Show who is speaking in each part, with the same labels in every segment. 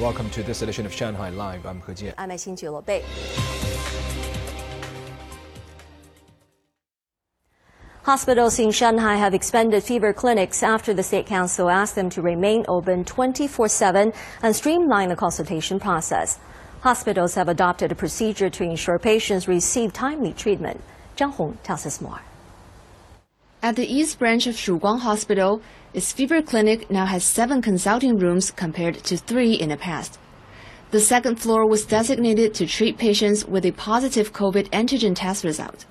Speaker 1: Welcome to this edition of Shanghai Live. I'm He Jian.
Speaker 2: I'm Xin Bei. Hospitals in Shanghai have expanded fever clinics after the State Council asked them to remain open 24-7 and streamline the consultation process. Hospitals have adopted a procedure to ensure patients receive timely treatment. Zhang Hong tells us more.
Speaker 3: At the East Branch of Shuguang Hospital, its fever clinic now has seven consulting rooms compared to three in the past. The second floor was designated to treat patients with a positive COVID antigen test result.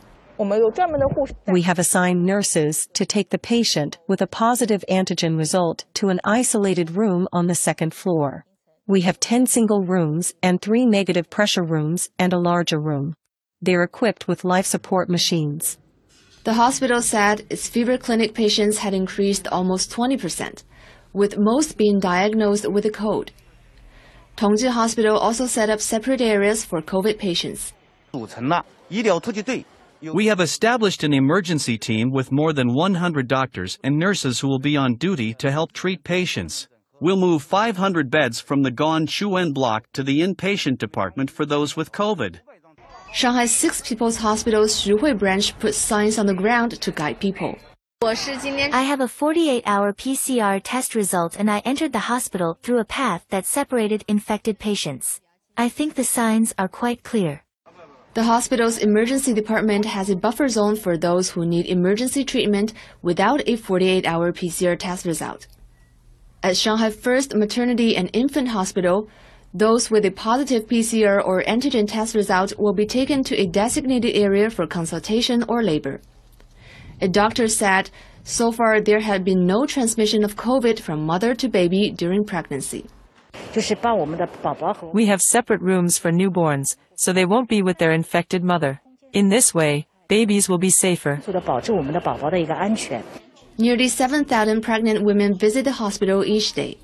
Speaker 4: We have assigned nurses to take the patient with a positive antigen result to an isolated room on the second floor. We have 10 single rooms and three negative pressure rooms and a larger room. They're equipped with life support machines.
Speaker 3: The hospital said its fever clinic patients had increased almost 20%, with most being diagnosed with a cold. Tongji Hospital also set up separate areas for COVID patients.
Speaker 5: We have established an emergency team with more than 100 doctors and nurses who will be on duty to help treat patients. We'll move 500 beds from the Gone Chuan block to the inpatient department for those with COVID.
Speaker 3: Shanghai's Six People's Hospital's Xuhui branch put signs on the ground to guide people.
Speaker 6: I have a 48 hour PCR test result and I entered the hospital through a path that separated infected patients. I think the signs are quite clear.
Speaker 3: The hospital's emergency department has a buffer zone for those who need emergency treatment without a 48 hour PCR test result. At Shanghai First Maternity and Infant Hospital, those with a positive PCR or antigen test result will be taken to a designated area for consultation or labor. A doctor said so far there had been no transmission of COVID from mother to baby during pregnancy.
Speaker 4: We have separate rooms for newborns, so they won't be with their infected mother. In this way, babies will be safer.
Speaker 3: Nearly 7,000 pregnant women visit the hospital each day.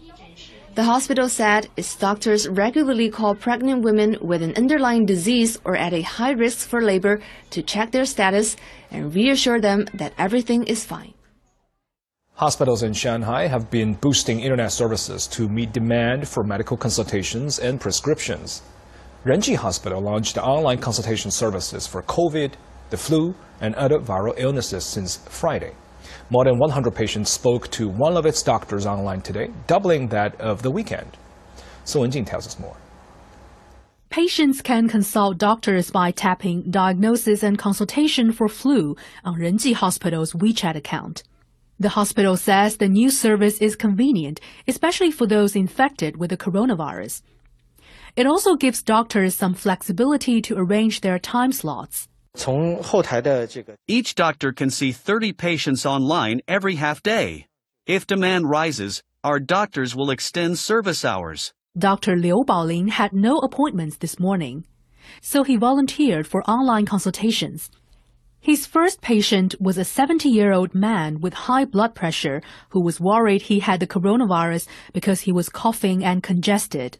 Speaker 3: The hospital said its doctors regularly call pregnant women with an underlying disease or at a high risk for labor to check their status and reassure them that everything is fine.
Speaker 1: Hospitals in Shanghai have been boosting internet services to meet demand for medical consultations and prescriptions. Renji Hospital launched online consultation services for COVID, the flu, and other viral illnesses since Friday. More than 100 patients spoke to one of its doctors online today, doubling that of the weekend. So Wenjing tells us more.
Speaker 7: Patients can consult doctors by tapping diagnosis and consultation for flu on Renji Hospital's WeChat account. The hospital says the new service is convenient, especially for those infected with the coronavirus. It also gives doctors some flexibility to arrange their time slots.
Speaker 5: Each doctor can see 30 patients online every half day. If demand rises, our doctors will extend service hours.
Speaker 7: Dr. Liu Baolin had no appointments this morning, so he volunteered for online consultations. His first patient was a 70 year old man with high blood pressure who was worried he had the coronavirus because he was coughing and congested.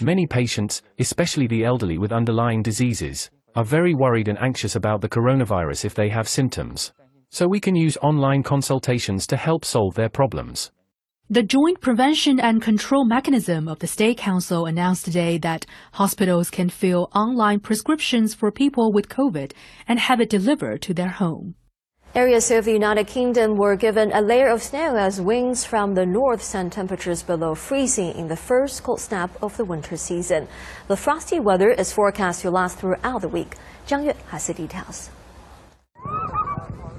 Speaker 8: Many patients, especially the elderly with underlying diseases, are very worried and anxious about the coronavirus if they have symptoms. So we can use online consultations to help solve their problems.
Speaker 7: The Joint Prevention and Control Mechanism of the State Council announced today that hospitals can fill online prescriptions for people with COVID and have it delivered to their home.
Speaker 2: Areas of the United Kingdom were given a layer of snow as winds from the north sent temperatures below freezing in the first cold snap of the winter season. The frosty weather is forecast to last throughout the week. Zhang Yue has the details.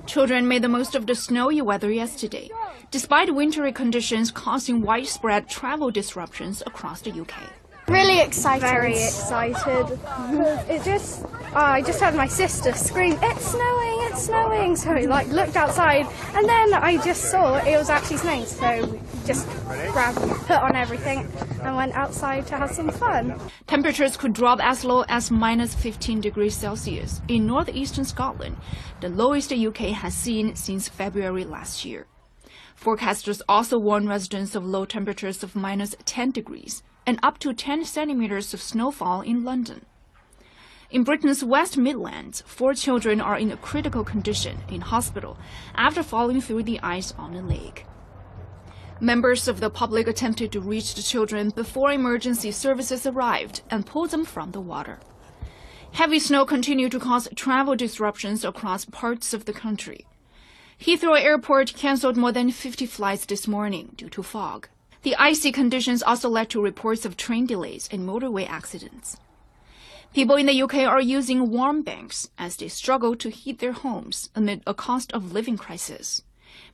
Speaker 9: Children made the most of the snowy weather yesterday, despite wintry conditions causing widespread travel disruptions across the UK.
Speaker 10: Really excited.
Speaker 11: Very excited.
Speaker 10: it just, oh, I just heard my sister scream, "It's snowing! It's snowing!" So I like looked outside, and then I just saw it was actually snowing. So just grabbed, put on everything, and went outside to have some fun.
Speaker 9: Temperatures could drop as low as minus 15 degrees Celsius in northeastern Scotland, the lowest the UK has seen since February last year. Forecasters also warn residents of low temperatures of minus 10 degrees and up to 10 centimeters of snowfall in London. In Britain's West Midlands, four children are in a critical condition in hospital after falling through the ice on a lake. Members of the public attempted to reach the children before emergency services arrived and pulled them from the water. Heavy snow continued to cause travel disruptions across parts of the country. Heathrow Airport canceled more than 50 flights this morning due to fog. The icy conditions also led to reports of train delays and motorway accidents. People in the UK are using warm banks as they struggle to heat their homes amid a cost of living crisis.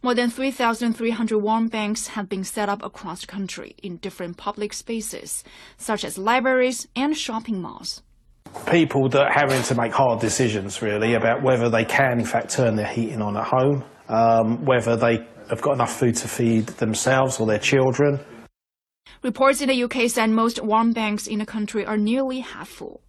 Speaker 9: More than 3,300 warm banks have been set up across the country in different public spaces, such as libraries and shopping malls.
Speaker 11: People that are having to make hard decisions, really, about whether they can, in fact, turn their heating on at home, um, whether they have got enough food to feed themselves or their children.
Speaker 9: Reports in the UK said most warm banks in the country are nearly half full.